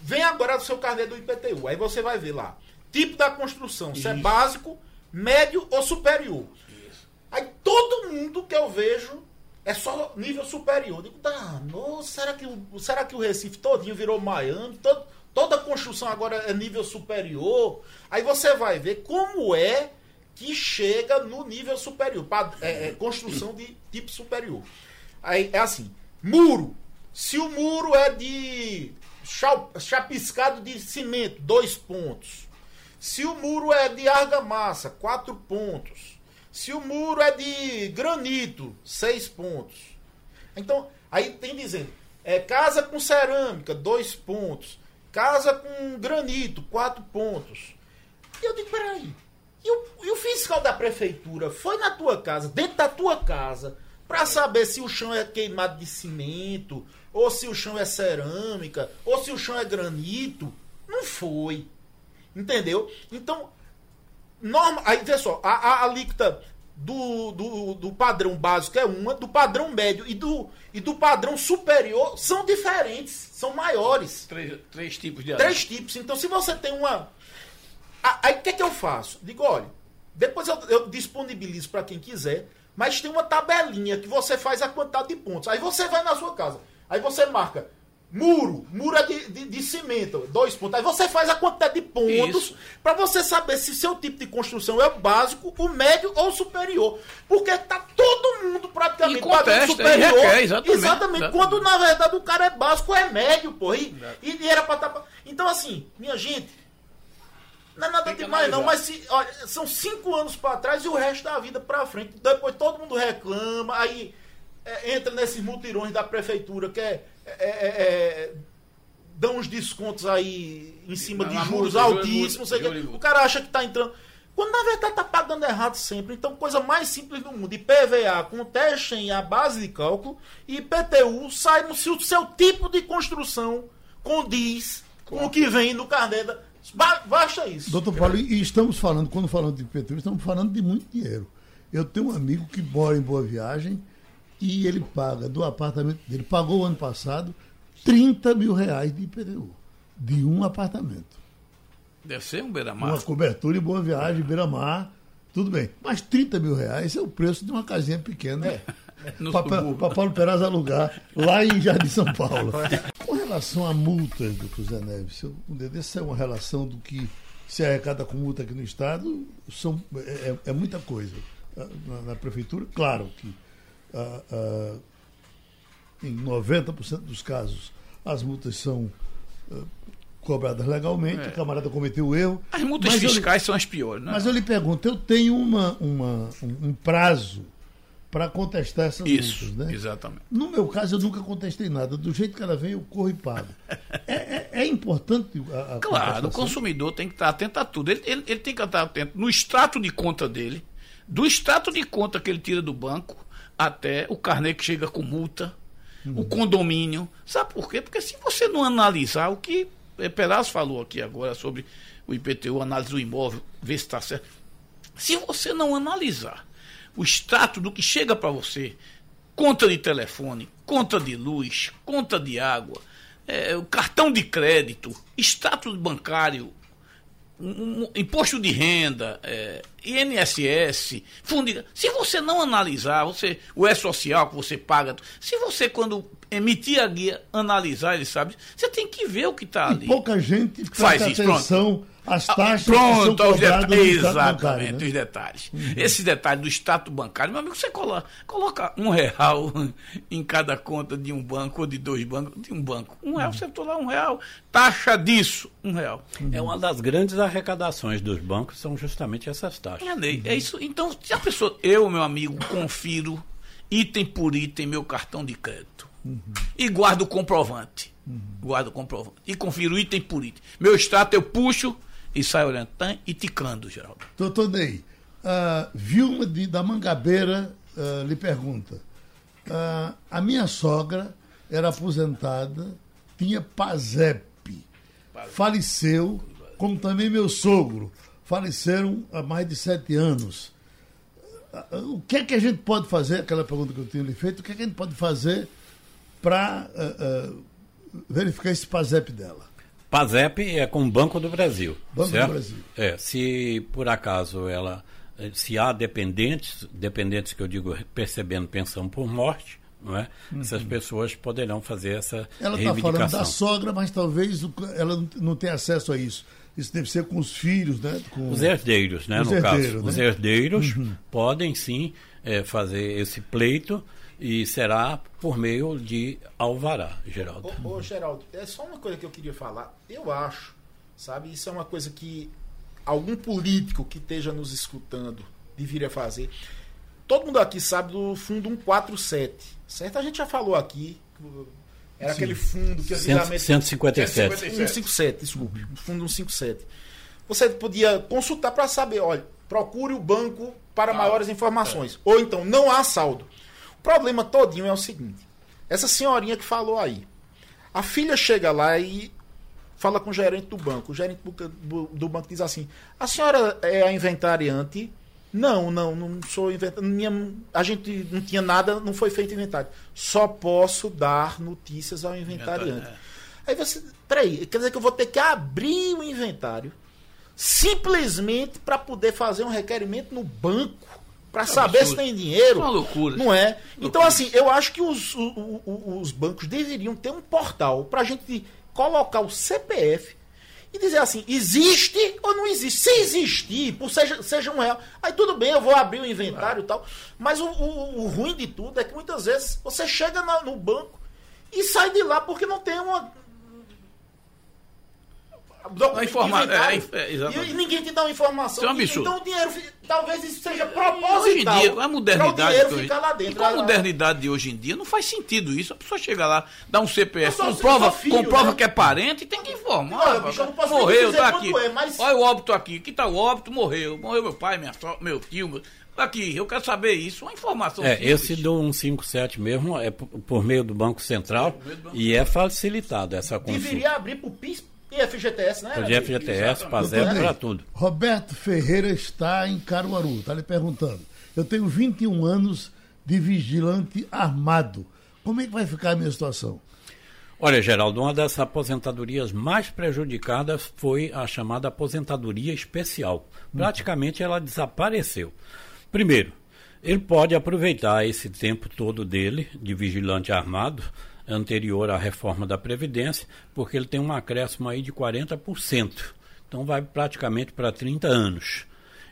vem agora do seu carnê do IPTU, aí você vai ver lá, tipo da construção, se é básico, médio ou superior. Isso. Aí todo mundo que eu vejo é só nível superior. Eu digo, danou, será que, o, será que o Recife todinho virou Miami? Todo, toda construção agora é nível superior? Aí você vai ver como é que chega no nível superior. Pra, é, é, construção de tipo superior. Aí é assim, muro. Se o muro é de chapiscado de cimento, dois pontos. Se o muro é de argamassa, quatro pontos. Se o muro é de granito, seis pontos. Então, aí tem dizendo, é casa com cerâmica, dois pontos. Casa com granito, quatro pontos. E eu digo, peraí, e o, e o fiscal da prefeitura foi na tua casa, dentro da tua casa, para saber se o chão é queimado de cimento, ou se o chão é cerâmica, ou se o chão é granito? Não foi. Entendeu? Então, norma, aí vê só, a, a alíquota do, do, do, padrão básico é uma, do padrão médio e do, e do padrão superior são diferentes, são maiores. Três, três tipos de Três tipos. Então, se você tem uma. Aí o que, é que eu faço? Digo, olha, depois eu, eu disponibilizo para quem quiser, mas tem uma tabelinha que você faz a quantidade de pontos. Aí você vai na sua casa, aí você marca Muro, muro é de, de, de, cimento, dois pontos. Aí você faz a quantidade de pontos para você saber se seu tipo de construção é o básico, o médio ou o superior. Porque tá todo mundo praticamente pagando superior. Requer, exatamente, exatamente, Quando na verdade o cara é básico, é médio, pô. E, e era pra estar. Tá, então, assim, minha gente, não é nada demais, não, mas se, olha, são cinco anos para trás e o resto da vida para frente. Depois todo mundo reclama, aí é, entra nesses mutirões da prefeitura que é é, é, é, dão uns descontos aí em cima de juros altíssimos. o cara acha que está entrando. Quando na verdade está pagando errado sempre. Então, coisa mais simples do mundo. IPVA contestem a base de cálculo e IPTU saibam se o seu tipo de construção condiz com o que vem no carnê da. Basta isso. Doutor Paulo, e estamos falando, quando falamos de IPTU, estamos falando de muito dinheiro. Eu tenho um amigo que mora em Boa Viagem e ele paga do apartamento dele, pagou ano passado 30 mil reais de IPTU, de um apartamento. Deve ser um beira-mar. Uma cobertura e boa viagem, beira-mar, tudo bem. Mas 30 mil reais é o preço de uma casinha pequena. É. Para Paulo Peraz alugar lá em Jardim São Paulo. Com relação a multas, doutor Zé Neves, essa é uma relação do que se arrecada com multa aqui no Estado, são, é, é, é muita coisa. Na, na, prefeitura, claro que em 90% dos casos, as multas são uh, cobradas legalmente, é. o camarada cometeu o erro. As multas fiscais são as piores, né? Mas eu lhe pergunto, eu tenho uma, uma um, um prazo para contestar essas Isso, multas, né? Exatamente. No meu caso, eu nunca contestei nada. Do jeito que ela vem, eu corro e pago. é, é, é, importante a, a Claro, o consumidor tem que estar atento a tudo. Ele, ele, ele tem que estar atento no extrato de conta dele, do extrato de conta que ele tira do banco, até o carnê que chega com multa, uhum. o condomínio. Sabe por quê? Porque se você não analisar o que Peraz falou aqui agora sobre o IPTU, análise do imóvel, ver se está certo. Se você não analisar o extrato do que chega para você, conta de telefone, conta de luz, conta de água, é, o cartão de crédito, extrato bancário, um, um, imposto de renda, é, INSS, fundo. Se você não analisar, você, o E-Social que você paga, se você, quando emitir a guia, analisar, ele sabe, você tem que ver o que está ali. pouca gente faz atenção pronto. Ah, taxas pronto, que são detalhes, Exatamente, bancário, né? os detalhes. Uhum. Esse detalhe do status bancário, meu amigo, você coloca, coloca um real em cada conta de um banco ou de dois bancos, de um banco. Um real, uhum. você botou lá um real, taxa disso, um real. Uhum. É uma das grandes arrecadações dos bancos, são justamente essas taxas. É, é isso. Então, se a pessoa, eu, meu amigo, confiro item por item meu cartão de crédito Uhum. E guardo o comprovante. Uhum. Guardo o comprovante. E confiro item por item. Meu extrato eu puxo e saio olhando e ticando, Geraldo. Doutor Ney, uh, Vilma de, da Mangabeira uh, lhe pergunta. Uh, a minha sogra era aposentada, tinha PASEP. Faleceu, como também meu sogro. Faleceram há mais de sete anos. O que é que a gente pode fazer? Aquela pergunta que eu tinha lhe feito, o que é que a gente pode fazer para verificar esse PASEP dela. PASEP é com o Banco do Brasil. Banco certo? do Brasil. É, se por acaso ela. Se há dependentes, dependentes que eu digo percebendo pensão por morte, não é? Uhum. Essas pessoas poderão fazer essa ela reivindicação. Ela está falando da sogra, mas talvez ela não tenha acesso a isso. Isso deve ser com os filhos, né? Com... Os herdeiros, né? Os no herdeiros, caso. Né? Os herdeiros uhum. podem sim é, fazer esse pleito e será por meio de alvará, Geraldo. Ô, ô, Geraldo, é só uma coisa que eu queria falar. Eu acho, sabe, isso é uma coisa que algum político que esteja nos escutando deveria fazer. Todo mundo aqui sabe do fundo 147, certo? A gente já falou aqui. Era Sim. aquele fundo que antigamente. 157. 157, desculpe. Fundo 157. Você podia consultar para saber, olha, procure o banco para ah, maiores informações. É. Ou então, não há saldo problema todinho é o seguinte. Essa senhorinha que falou aí. A filha chega lá e fala com o gerente do banco. O gerente do, banco diz assim: A senhora é a inventariante? Não, não, não sou inventariante. A gente não tinha nada, não foi feito inventário. Só posso dar notícias ao inventariante. É. Aí você. Peraí, quer dizer que eu vou ter que abrir o inventário simplesmente para poder fazer um requerimento no banco para saber absurdo. se tem dinheiro. Uma loucura. Não é? Então, assim, eu acho que os, os, os bancos deveriam ter um portal para a gente colocar o CPF e dizer assim, existe ou não existe? Se existir, por seja, seja um real, aí tudo bem, eu vou abrir o inventário e tal. Mas o, o, o, ruim de tudo é que muitas vezes você chega na, no banco e sai de lá porque não tem uma Informa é, é, e ninguém te dá uma informação. é um absurdo. Então o dinheiro, talvez isso seja proposital. Hoje em dia, a modernidade. Hoje, lá dentro, e com a modernidade de hoje em dia, não faz sentido isso. A pessoa chega lá, dá um CPF, comprova, filho, comprova né? que é parente e tem que informar. Não, bicho, não morreu, tá aqui. É, mas... Olha o óbito aqui. Aqui tá o óbito, morreu. Morreu meu pai, minha, meu tio. Aqui, eu quero saber isso, uma informação. É, simples. esse do 157 mesmo é por meio do Banco Central do Banco e é facilitado essa consulta. Deveria abrir para o PIS e FGTS, né? De FGTS, PASEP, para tudo. Roberto Ferreira está em Caruaru, está lhe perguntando. Eu tenho 21 anos de vigilante armado. Como é que vai ficar a minha situação? Olha, Geraldo, uma das aposentadorias mais prejudicadas foi a chamada aposentadoria especial. Praticamente ela desapareceu. Primeiro, ele pode aproveitar esse tempo todo dele de vigilante armado anterior à reforma da Previdência, porque ele tem um acréscimo aí de 40%. Então vai praticamente para 30 anos.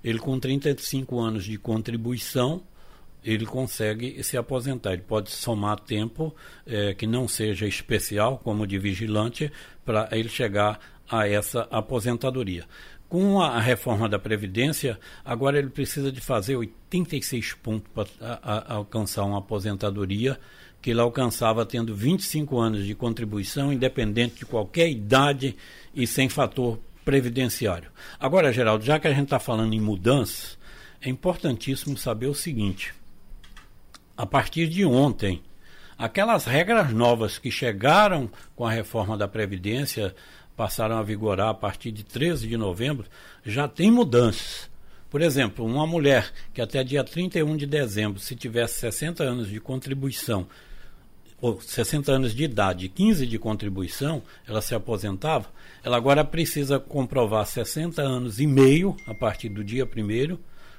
Ele com 35 anos de contribuição ele consegue se aposentar. Ele pode somar tempo é, que não seja especial, como de vigilante, para ele chegar a essa aposentadoria. Com a reforma da Previdência, agora ele precisa de fazer 86 pontos para alcançar uma aposentadoria que ele alcançava tendo 25 anos de contribuição, independente de qualquer idade e sem fator previdenciário. Agora, Geraldo, já que a gente está falando em mudanças, é importantíssimo saber o seguinte: a partir de ontem, aquelas regras novas que chegaram com a reforma da Previdência passaram a vigorar a partir de 13 de novembro, já tem mudanças. Por exemplo, uma mulher que até dia 31 de dezembro, se tivesse 60 anos de contribuição, ou 60 anos de idade, 15 de contribuição, ela se aposentava, ela agora precisa comprovar 60 anos e meio a partir do dia 1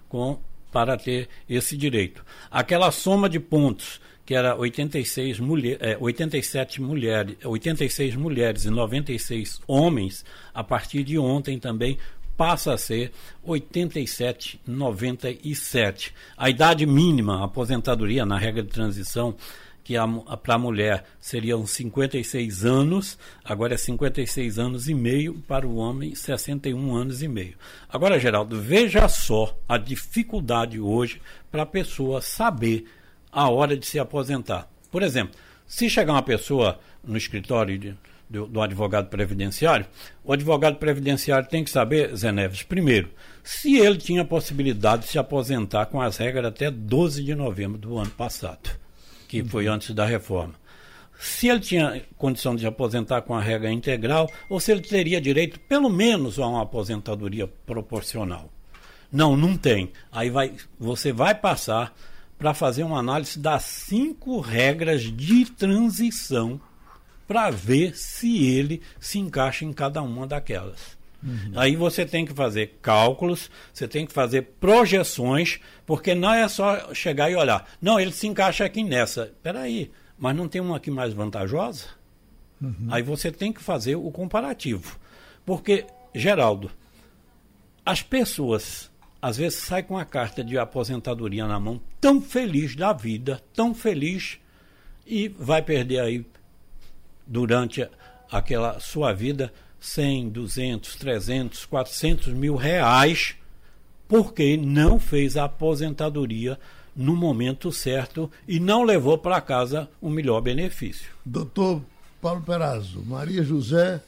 com para ter esse direito. Aquela soma de pontos que era 86 mulher, é, 87 mulheres, 86 mulheres e 96 homens, a partir de ontem também passa a ser 87,97. A idade mínima, a aposentadoria na regra de transição que para a mulher seriam 56 anos, agora é 56 anos e meio, para o homem 61 anos e meio. Agora, Geraldo, veja só a dificuldade hoje para a pessoa saber a hora de se aposentar. Por exemplo, se chegar uma pessoa no escritório do, do, advogado previdenciário, o advogado previdenciário tem que saber, Zé Neves, primeiro, se ele tinha possibilidade de se aposentar com as regras até 12 de novembro do ano passado que foi antes da reforma. Se ele tinha condição de aposentar com a regra integral, ou se ele teria direito, pelo menos, a uma aposentadoria proporcional. Não, não tem. Aí vai, você vai passar para fazer uma análise das cinco regras de transição para ver se ele se encaixa em cada uma daquelas. Uhum. Aí você tem que fazer cálculos, você tem que fazer projeções, porque não é só chegar e olhar. Não, ele se encaixa aqui nessa. Espera aí, mas não tem uma aqui mais vantajosa? Uhum. Aí você tem que fazer o comparativo. Porque, Geraldo, as pessoas às vezes saem com a carta de aposentadoria na mão, tão feliz da vida, tão feliz, e vai perder aí, durante aquela sua vida, 100, 200, 300, 400 mil reais, porque não fez a aposentadoria no momento certo e não levou para casa o melhor benefício. Doutor Paulo Perazzo, Maria José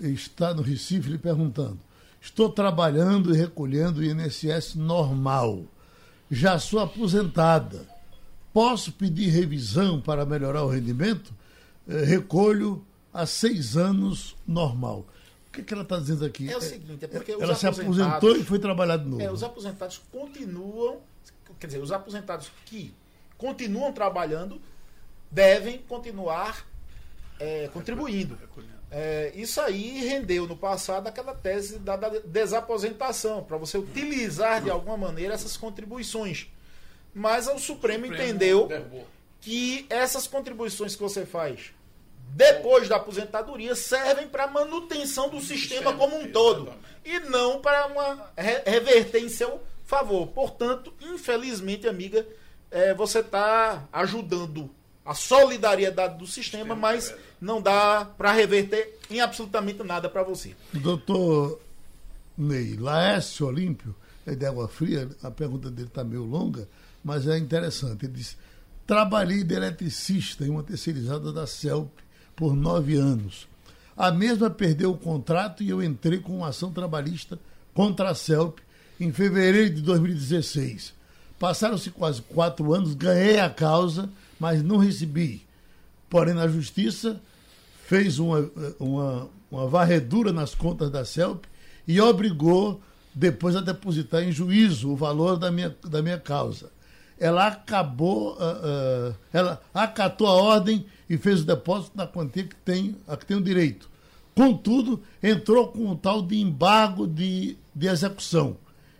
está no Recife lhe perguntando: estou trabalhando e recolhendo o INSS normal. Já sou aposentada. Posso pedir revisão para melhorar o rendimento? Eh, recolho há seis anos normal. O que, é que ela está dizendo aqui? É o seguinte, é porque ela se aposentou e foi trabalhar de novo. É, os aposentados continuam, quer dizer, os aposentados que continuam trabalhando devem continuar é, contribuindo. É, isso aí rendeu no passado aquela tese da, da desaposentação, para você utilizar de alguma maneira essas contribuições. Mas o Supremo, Supremo entendeu que essas contribuições que você faz depois da aposentadoria servem para manutenção do sistema como um todo e não para uma reverter em seu favor. Portanto, infelizmente, amiga, é, você está ajudando a solidariedade do sistema, mas não dá para reverter em absolutamente nada para você. Doutor Ney, Laércio Olímpio, é de Água Fria, a pergunta dele está meio longa, mas é interessante. Ele diz: trabalhei de eletricista em uma terceirizada da CELP por nove anos. A mesma perdeu o contrato e eu entrei com uma ação trabalhista contra a CELP em fevereiro de 2016. Passaram-se quase quatro anos, ganhei a causa, mas não recebi. Porém, na justiça, fez uma, uma, uma varredura nas contas da CELP e obrigou depois a depositar em juízo o valor da minha, da minha causa. Ela acabou, uh, uh, ela acatou a ordem e fez o depósito na quantia que tem, a que tem o direito. Contudo, entrou com um tal de embargo de, de execução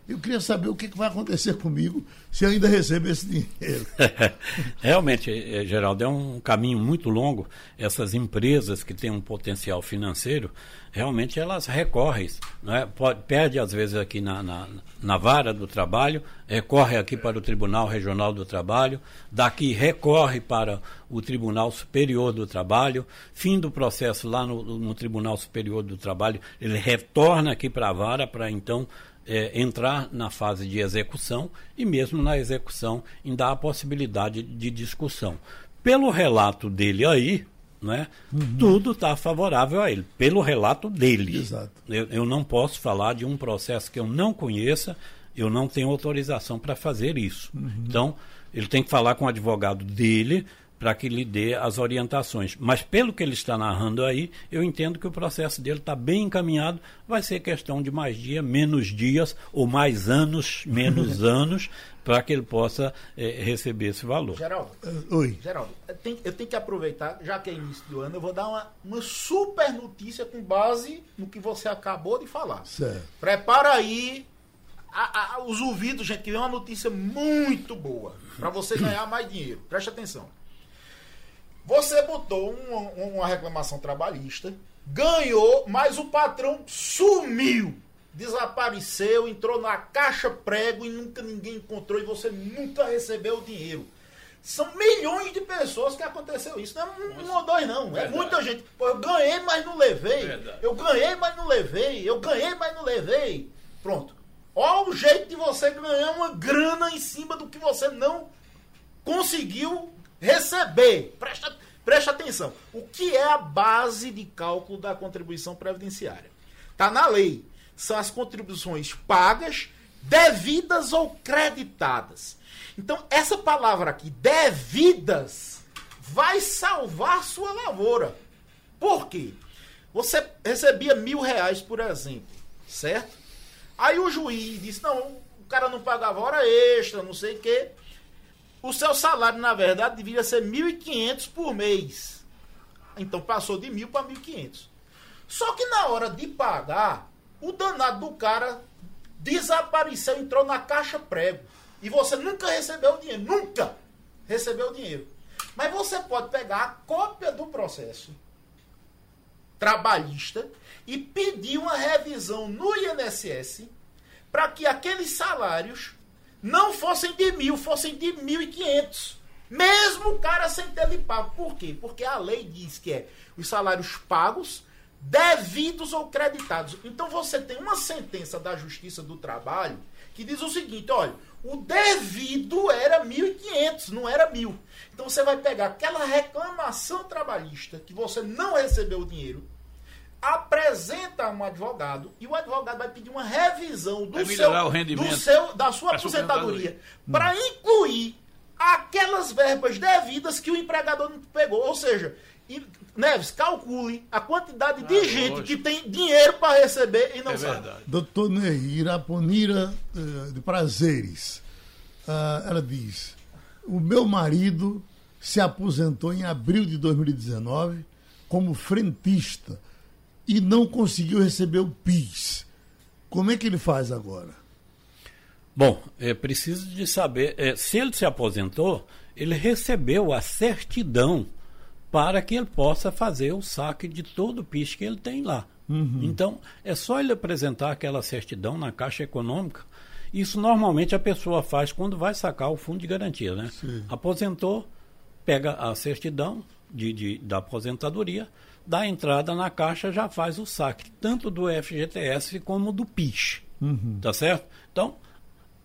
Eu queria saber o que, vai acontecer comigo se eu ainda receber esse dinheiro. Realmente, eh, Geraldo, é um caminho muito longo. Essas empresas que têm um potencial financeiro, realmente elas recorrem. É? Pode, perde, às vezes, aqui na, na, na vara do trabalho, recorre aqui para o Tribunal Regional do Trabalho, daqui recorre para o Tribunal Superior do Trabalho, fim do processo lá no, no Tribunal Superior do Trabalho, ele retorna aqui para a vara para então é, entrar na fase de execução e mesmo na execução ainda há a possibilidade de discussão. Pelo relato dele aí, né, uhum. tudo está favorável a ele, pelo relato dele. Exato. Eu, eu não posso falar de um processo que eu não conheça, eu não tenho autorização para fazer isso. Uhum. Então, ele tem que falar com o advogado dele para que lhe dê as orientações. Mas pelo que ele está narrando aí, eu entendo que o processo dele está bem encaminhado. Vai ser questão de mais dia, menos dias, ou mais anos, menos anos, para que ele possa é, receber esse valor. Geraldo, uh, oi. Geraldo, eu tenho, eu tenho, que aproveitar, já que é início do ano, eu vou dar uma, uma super notícia com base no que você acabou de falar. Certo. Prepara aí a, a, os ouvidos, gente, que vem uma notícia muito boa para você ganhar mais dinheiro. Preste atenção. Você botou uma, uma reclamação trabalhista, ganhou, mas o patrão sumiu. Desapareceu, entrou na caixa prego e nunca ninguém encontrou e você nunca recebeu o dinheiro. São milhões de pessoas que aconteceu isso. Não é um, um ou dois, não. É Verdade. É muita gente. Pô, eu ganhei, mas não levei. Verdade. Eu ganhei, mas não levei. Eu ganhei, mas não levei. Pronto. Olha o jeito de você ganhar uma grana em cima do que você não conseguiu receber. Presta, presta atenção. O que é a base de cálculo da contribuição previdenciária? Está na lei. São as contribuições pagas, devidas ou creditadas. Então, essa palavra aqui, devidas, vai salvar sua lavoura. Por quê? Você recebia mil reais, por exemplo, certo? Aí o juiz disse: não, o cara não pagava hora extra, não sei o quê o seu salário, na verdade, deveria ser 1.500 por mês. Então passou de 1.000 para 1.500. Só que na hora de pagar, o danado do cara desapareceu, entrou na caixa prego. E você nunca recebeu o dinheiro. Nunca recebeu o dinheiro. Mas você pode pegar a cópia do processo trabalhista e pedir uma revisão no INSS para que aqueles salários não fossem de mil, fossem de mil e quinhentos. Mesmo o cara sem ter lhe pago. Por quê? Porque a lei diz que é os salários pagos, devidos ou creditados. Então você tem uma sentença da Justiça do Trabalho que diz o seguinte: olha, o devido era 1.500, não era mil. Então você vai pegar aquela reclamação trabalhista que você não recebeu o dinheiro apresenta um advogado e o advogado vai pedir uma revisão do, seu, do seu, da sua aposentadoria para incluir aquelas verbas devidas que o empregador não pegou. Ou seja, Neves, calcule a quantidade ah, de gente lógico. que tem dinheiro para receber e não é sabe. Verdade. Doutor Ney, Iraponira uh, de Prazeres, uh, ela diz: O meu marido se aposentou em abril de 2019 como frentista e não conseguiu receber o PIS. Como é que ele faz agora? Bom, é preciso de saber, é, se ele se aposentou, ele recebeu a certidão para que ele possa fazer o saque de todo o PIS que ele tem lá. Uhum. Então, é só ele apresentar aquela certidão na Caixa Econômica. Isso normalmente a pessoa faz quando vai sacar o fundo de garantia, né? Sim. Aposentou, pega a certidão de, de, da aposentadoria, da entrada na caixa já faz o saque, tanto do FGTS como do PIS. Uhum. Tá certo? Então,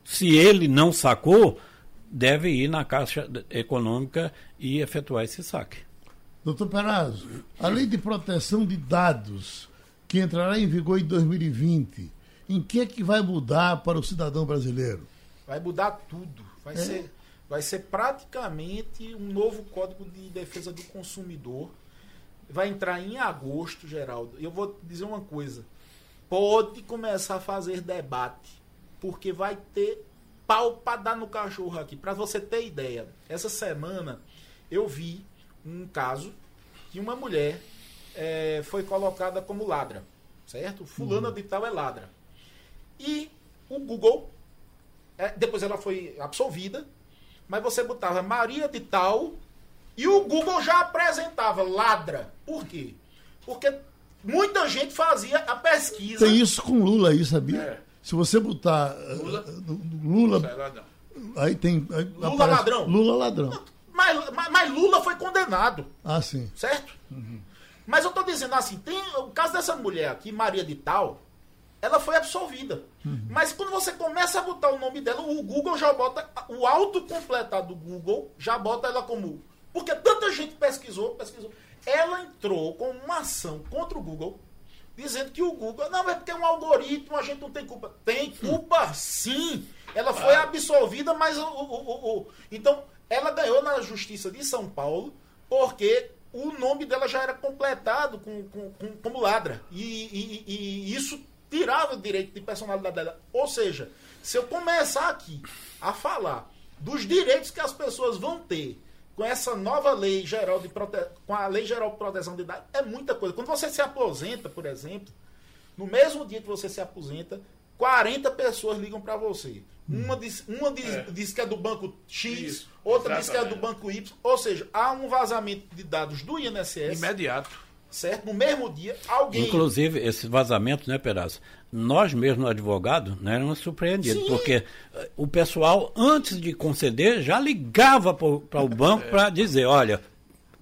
se ele não sacou, deve ir na Caixa Econômica e efetuar esse saque. Doutor Perazzo, a lei de proteção de dados, que entrará em vigor em 2020, em que é que vai mudar para o cidadão brasileiro? Vai mudar tudo. Vai, é? ser, vai ser praticamente um novo Código de Defesa do Consumidor vai entrar em agosto, Geraldo. Eu vou dizer uma coisa. Pode começar a fazer debate, porque vai ter pau para dar no cachorro aqui. Para você ter ideia, essa semana eu vi um caso que uma mulher é, foi colocada como ladra, certo? Fulana uhum. de tal é ladra. E o Google é, depois ela foi absolvida, mas você botava Maria de tal e o Google já apresentava ladra. Por quê? Porque muita gente fazia a pesquisa. Tem isso com Lula aí, sabia? É. Se você botar Lula, uh, Lula aí tem aí Lula ladrão. Lula ladrão. Mas, mas, mas, Lula foi condenado. Ah, sim. Certo? Uhum. Mas eu tô dizendo assim, tem o caso dessa mulher aqui, Maria de Tal, ela foi absolvida. Uhum. Mas quando você começa a botar o nome dela, o Google já bota, o autocompletado do Google já bota ela como. Porque tanta gente pesquisou, pesquisou. Ela entrou com uma ação contra o Google, dizendo que o Google. Não, é porque é um algoritmo, a gente não tem culpa. Tem culpa sim. Ela foi absolvida, mas o, o, o, o. Então, ela ganhou na Justiça de São Paulo, porque o nome dela já era completado com, com, com como ladra. E, e, e, isso tirava o direito de personalidade dela. Ou seja, se eu começar aqui a falar dos direitos que as pessoas vão ter com essa nova lei geral de prote... com a lei geral de proteção de dados, é muita coisa. Quando você se aposenta, por exemplo, no mesmo dia que você se aposenta, 40 pessoas ligam para você. Uma, diz, uma diz, é. diz, que é do banco X, Isso, outra exatamente. diz que é do banco Y. Ou seja, há um vazamento de dados do INSS. Imediato. Certo? No mesmo dia, alguém. Inclusive, esses vazamentos, né, Perazzo? Nós mesmos, advogados, né, éramos surpreendidos. Sim. Porque eh, o pessoal, antes de conceder, já ligava para o banco é. para dizer: olha,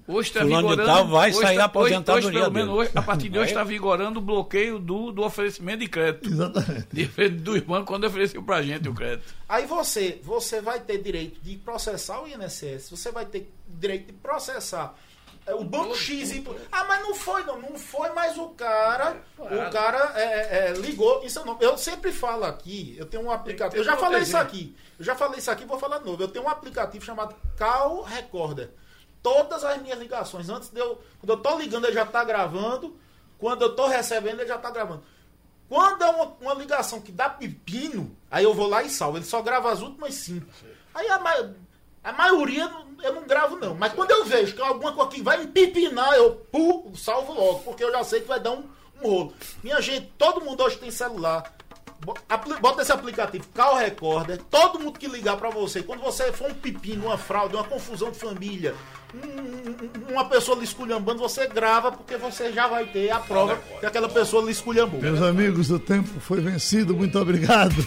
Hoje está vigorando. Tal vai sair tá, aposentado hoje, hoje, pelo menos hoje, a partir de hoje está vigorando o bloqueio do, do oferecimento de crédito. Exatamente. Diferente dos bancos quando ofereceu para a gente o crédito. Aí você, você vai ter direito de processar o INSS, você vai ter direito de processar é, o banco X e... Ah, mas não foi, não, não foi, mas o cara, o cara é, é, ligou. Isso não. Eu sempre falo aqui, eu tenho um aplicativo. Eu já falei isso aqui. Eu já falei isso aqui, vou falar de novo. Eu tenho um aplicativo chamado Call Recorder todas as minhas ligações. Antes de eu. Quando eu tô ligando, ele já tá gravando. Quando eu tô recebendo, ele já tá gravando. Quando é uma, uma ligação que dá pepino, aí eu vou lá e salvo. Ele só grava as últimas cinco. Aí a, a maioria eu não gravo, não. Mas quando eu vejo que alguma coisa que vai me pipinar, eu pulo, salvo logo, porque eu já sei que vai dar um, um rolo. Minha gente, todo mundo hoje tem celular. Bota esse aplicativo, Call Recorder. Todo mundo que ligar para você, quando você for um pepino, uma fraude, uma confusão de família, um, uma pessoa lhe esculhambando, você grava porque você já vai ter a prova que aquela pessoa lhe esculhambou. Meus amigos, o tempo foi vencido. Muito obrigado.